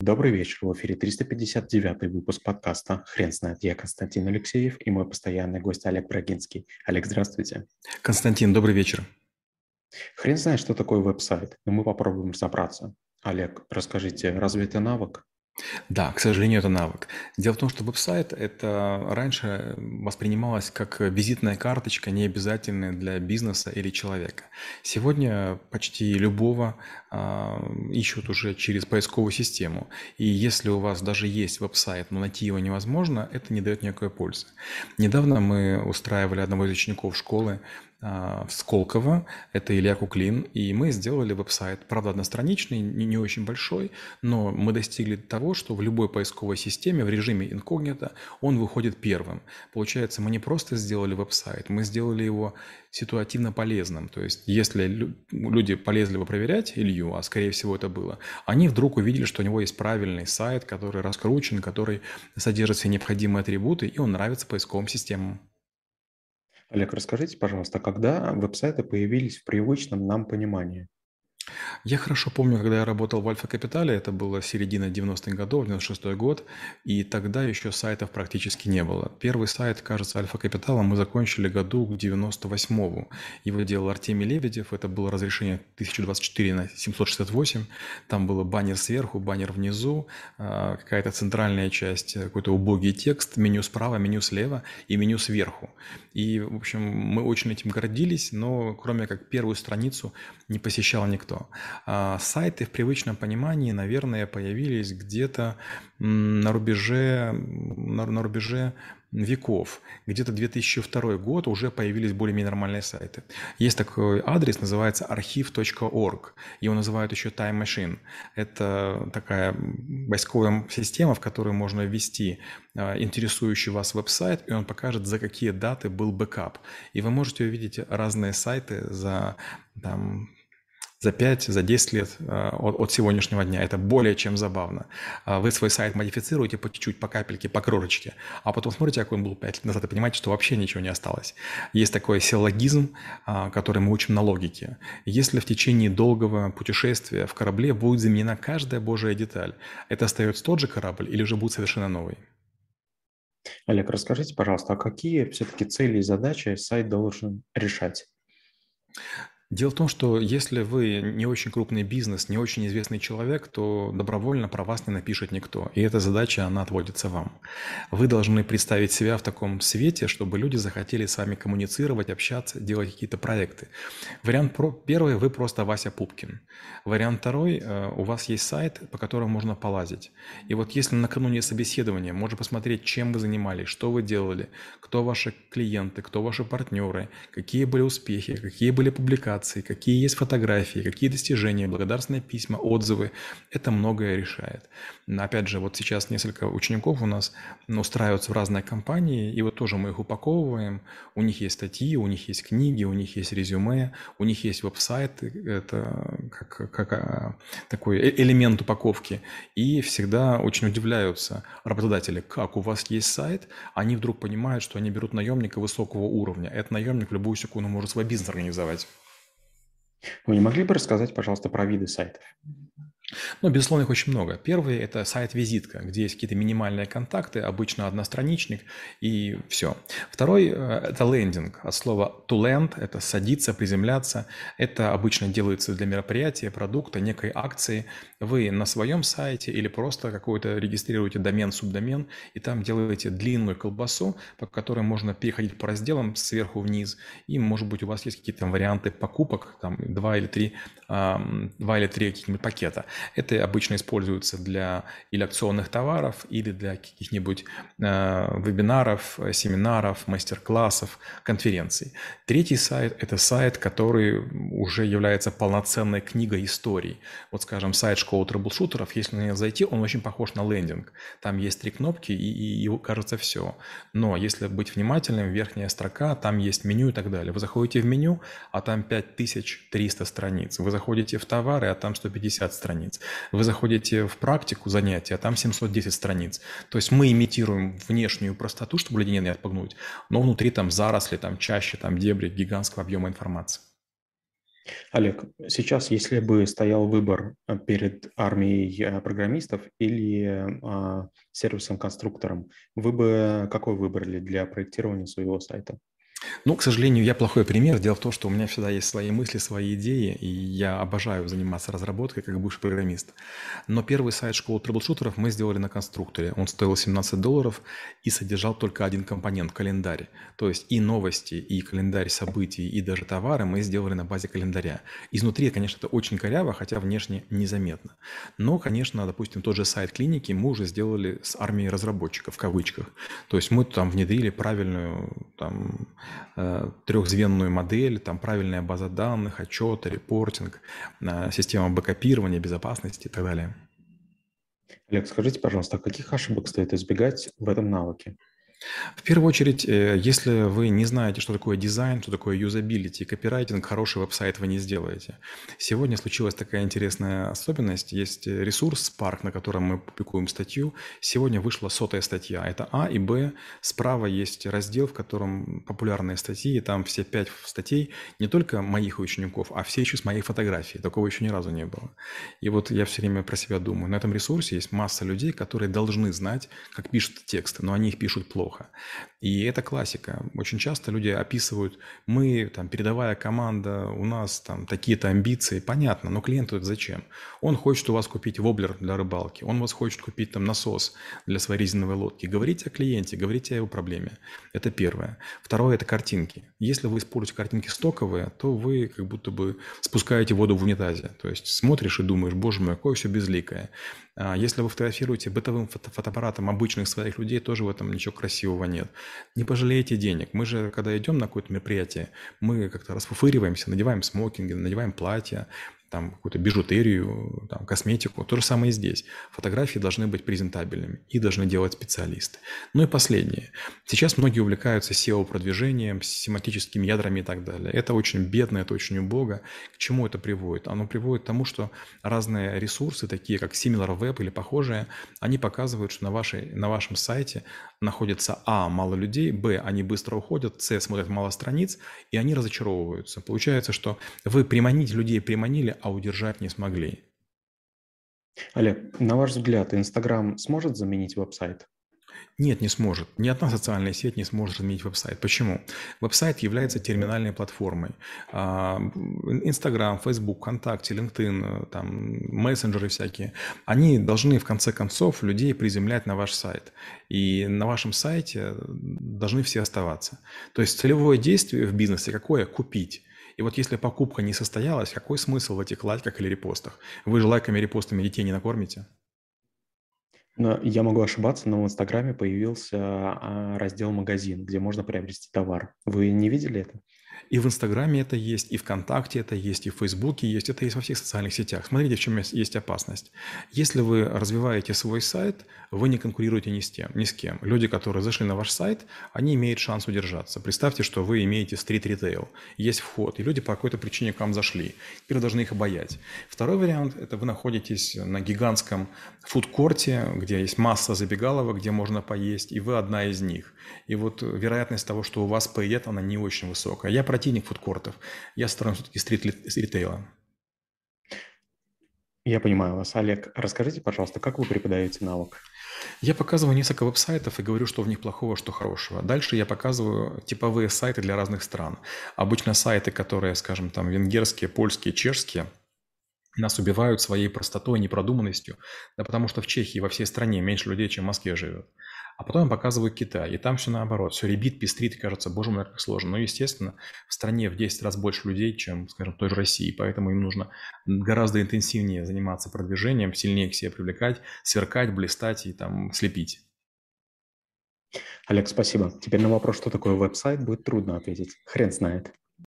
Добрый вечер. В эфире 359 выпуск подкаста «Хрен знает». Я Константин Алексеев и мой постоянный гость Олег Брагинский. Олег, здравствуйте. Константин, добрый вечер. Хрен знает, что такое веб-сайт, но мы попробуем разобраться. Олег, расскажите, разве это навык? Да, к сожалению, это навык. Дело в том, что веб-сайт это раньше воспринималось как визитная карточка, не обязательная для бизнеса или человека. Сегодня почти любого ищут уже через поисковую систему. И если у вас даже есть веб-сайт, но найти его невозможно, это не дает никакой пользы. Недавно мы устраивали одного из учеников школы а, в Сколково, это Илья Куклин, и мы сделали веб-сайт, правда, одностраничный, не, не очень большой, но мы достигли того, что в любой поисковой системе в режиме инкогнито он выходит первым. Получается, мы не просто сделали веб-сайт, мы сделали его ситуативно полезным. То есть, если люди полезли бы проверять Илью, а скорее всего это было, они вдруг увидели, что у него есть правильный сайт, который раскручен, который содержит все необходимые атрибуты, и он нравится поисковым системам. Олег, расскажите, пожалуйста, когда веб-сайты появились в привычном нам понимании? Я хорошо помню, когда я работал в Альфа Капитале, это было середина 90-х годов, 96 год, и тогда еще сайтов практически не было. Первый сайт, кажется, Альфа Капитала мы закончили году к 98-му. Его делал Артемий Лебедев, это было разрешение 1024 на 768, там был баннер сверху, баннер внизу, а, какая-то центральная часть, какой-то убогий текст, меню справа, меню слева и меню сверху. И, в общем, мы очень этим гордились, но кроме как первую страницу не посещал никто. А сайты в привычном понимании, наверное, появились где-то на рубеже, на, на рубеже веков. Где-то 2002 год уже появились более-менее нормальные сайты. Есть такой адрес, называется archive.org. Его называют еще Time Machine. Это такая поисковая система, в которую можно ввести а, интересующий вас веб-сайт, и он покажет, за какие даты был бэкап. И вы можете увидеть разные сайты за там, за 5, за 10 лет э, от, от сегодняшнего дня. Это более чем забавно. А вы свой сайт модифицируете по чуть-чуть, по капельке, по крошечке, а потом смотрите, какой он был 5 лет назад, и понимаете, что вообще ничего не осталось. Есть такой силлогизм, а, который мы учим на логике. Если в течение долгого путешествия в корабле будет заменена каждая божья деталь, это остается тот же корабль или же будет совершенно новый? Олег, расскажите, пожалуйста, а какие все-таки цели и задачи сайт должен решать? Дело в том, что если вы не очень крупный бизнес, не очень известный человек, то добровольно про вас не напишет никто. И эта задача, она отводится вам. Вы должны представить себя в таком свете, чтобы люди захотели с вами коммуницировать, общаться, делать какие-то проекты. Вариант первый – вы просто Вася Пупкин. Вариант второй э, – у вас есть сайт, по которому можно полазить. И вот если накануне собеседования можно посмотреть, чем вы занимались, что вы делали, кто ваши клиенты, кто ваши партнеры, какие были успехи, какие были публикации, публикации, какие есть фотографии, какие достижения, благодарственные письма, отзывы. Это многое решает. Опять же, вот сейчас несколько учеников у нас устраиваются в разные компании, и вот тоже мы их упаковываем. У них есть статьи, у них есть книги, у них есть резюме, у них есть веб-сайт, это как, как а, такой э, элемент упаковки. И всегда очень удивляются работодатели, как у вас есть сайт, они вдруг понимают, что они берут наемника высокого уровня. Этот наемник в любую секунду может свой бизнес организовать. Вы не могли бы рассказать, пожалуйста, про виды сайтов? Ну, безусловно, их очень много. Первый – это сайт-визитка, где есть какие-то минимальные контакты, обычно одностраничник, и все. Второй э, – это лендинг. От слова to land – это садиться, приземляться. Это обычно делается для мероприятия, продукта, некой акции. Вы на своем сайте или просто какой-то регистрируете домен, субдомен, и там делаете длинную колбасу, по которой можно переходить по разделам сверху вниз. И, может быть, у вас есть какие-то варианты покупок, там два или три, два или три каких-нибудь пакета – это обычно используется для или акционных товаров, или для каких-нибудь э, вебинаров, семинаров, мастер-классов, конференций. Третий сайт – это сайт, который уже является полноценной книгой историй. Вот, скажем, сайт школы трэблшутеров, если на него зайти, он очень похож на лендинг. Там есть три кнопки, и, и, и кажется все. Но если быть внимательным, верхняя строка, там есть меню и так далее. Вы заходите в меню, а там 5300 страниц. Вы заходите в товары, а там 150 страниц страниц. Вы заходите в практику занятия, а там 710 страниц. То есть мы имитируем внешнюю простоту, чтобы людей не отпугнуть, но внутри там заросли, там чаще, там дебри гигантского объема информации. Олег, сейчас, если бы стоял выбор э, перед армией э, программистов или а, сервисом-конструктором, вы бы какой выбрали для проектирования своего сайта? Ну, к сожалению, я плохой пример. Дело в том, что у меня всегда есть свои мысли, свои идеи, и я обожаю заниматься разработкой, как бывший программист. Но первый сайт школы трэблшутеров мы сделали на конструкторе. Он стоил 17 долларов и содержал только один компонент – календарь. То есть и новости, и календарь событий, и даже товары мы сделали на базе календаря. Изнутри, конечно, это очень коряво, хотя внешне незаметно. Но, конечно, допустим, тот же сайт клиники мы уже сделали с армией разработчиков, в кавычках. То есть мы там внедрили правильную там, Э, трехзвенную модель, там правильная база данных, отчеты, репортинг, э, система бэкопирования, безопасности и так далее. Олег, скажите, пожалуйста, а каких ошибок стоит избегать в этом навыке? В первую очередь, э, если вы не знаете, что такое дизайн, что такое юзабилити, копирайтинг, хороший веб-сайт вы не сделаете. Сегодня случилась такая интересная особенность. Есть ресурс Spark, на котором мы публикуем статью. Сегодня вышла сотая статья. Это А и Б. Справа есть раздел, в котором популярные статьи. Там все пять статей не только моих учеников, а все еще с моей фотографией. Такого еще ни разу не было. И вот я все время про себя думаю. На этом ресурсе есть масса людей, которые должны знать, как пишут тексты, но они их пишут плохо плохо. И это классика. Очень часто люди описывают, мы, там, передовая команда, у нас там такие-то амбиции. Понятно, но клиенту это зачем? Он хочет у вас купить воблер для рыбалки, он вас хочет купить там насос для своей резиновой лодки. Говорите о клиенте, говорите о его проблеме. Это первое. Второе – это картинки. Если вы используете картинки стоковые, то вы как будто бы спускаете воду в унитазе. То есть смотришь и думаешь, боже мой, какое все безликое. А если вы фотографируете бытовым фото фотоаппаратом обычных своих людей, тоже в этом ничего красивого нет. Не пожалеете денег. Мы же, когда идем на какое-то мероприятие, мы как-то расфуфыриваемся, надеваем смокинги, надеваем платья, там какую-то бижутерию, там, косметику. То же самое и здесь. Фотографии должны быть презентабельными и должны делать специалисты. Ну и последнее. Сейчас многие увлекаются SEO-продвижением, семантическими ядрами и так далее. Это очень бедно, это очень убого. К чему это приводит? Оно приводит к тому, что разные ресурсы, такие как SimilarWeb или похожие, они показывают, что на, вашей, на вашем сайте находится А, мало людей, Б, они быстро уходят, С, смотрят мало страниц, и они разочаровываются. Получается, что вы приманить людей приманили, а удержать не смогли. Олег, на ваш взгляд, Инстаграм сможет заменить веб-сайт? Нет, не сможет. Ни одна социальная сеть не сможет заменить веб-сайт. Почему? Веб-сайт является терминальной платформой. А, Инстаграм, Фейсбук, ВКонтакте, LinkedIn, там, мессенджеры всякие, они должны в конце концов людей приземлять на ваш сайт. И на вашем сайте должны все оставаться. То есть целевое действие в бизнесе какое? Купить. И вот если покупка не состоялась, какой смысл в этих лайках или репостах? Вы же лайками, репостами детей не накормите? Но я могу ошибаться, но в Инстаграме появился а, раздел «Магазин», где можно приобрести товар. Вы не видели это? И в Инстаграме это есть, и ВКонтакте это есть, и в Фейсбуке есть, это есть во всех социальных сетях. Смотрите, в чем есть опасность. Если вы развиваете свой сайт, вы не конкурируете ни с, тем, ни с кем. Люди, которые зашли на ваш сайт, они имеют шанс удержаться. Представьте, что вы имеете стрит-ритейл, есть вход, и люди по какой-то причине к вам зашли. Теперь вы должны их обаять. Второй вариант – это вы находитесь на гигантском фудкорте, где есть масса забегаловок, где можно поесть, и вы одна из них. И вот вероятность того, что у вас поедят, она не очень высокая. Я противник фудкортов. Я сторонник все-таки стрит-ритейла. Я понимаю вас. Олег, расскажите, пожалуйста, как вы преподаете навык? Я показываю несколько веб-сайтов и говорю, что в них плохого, что хорошего. Дальше я показываю типовые сайты для разных стран. Обычно сайты, которые, скажем, там венгерские, польские, чешские, нас убивают своей простотой, непродуманностью, да потому что в Чехии во всей стране меньше людей, чем в Москве живет. А потом я показываю Китай, и там все наоборот. Все ребит, пестрит, кажется, боже мой, как сложно. Но, естественно, в стране в 10 раз больше людей, чем, скажем, той же России. Поэтому им нужно гораздо интенсивнее заниматься продвижением, сильнее к себе привлекать, сверкать, блистать и там слепить. Олег, спасибо. Теперь на вопрос, что такое веб-сайт, будет трудно ответить. Хрен знает.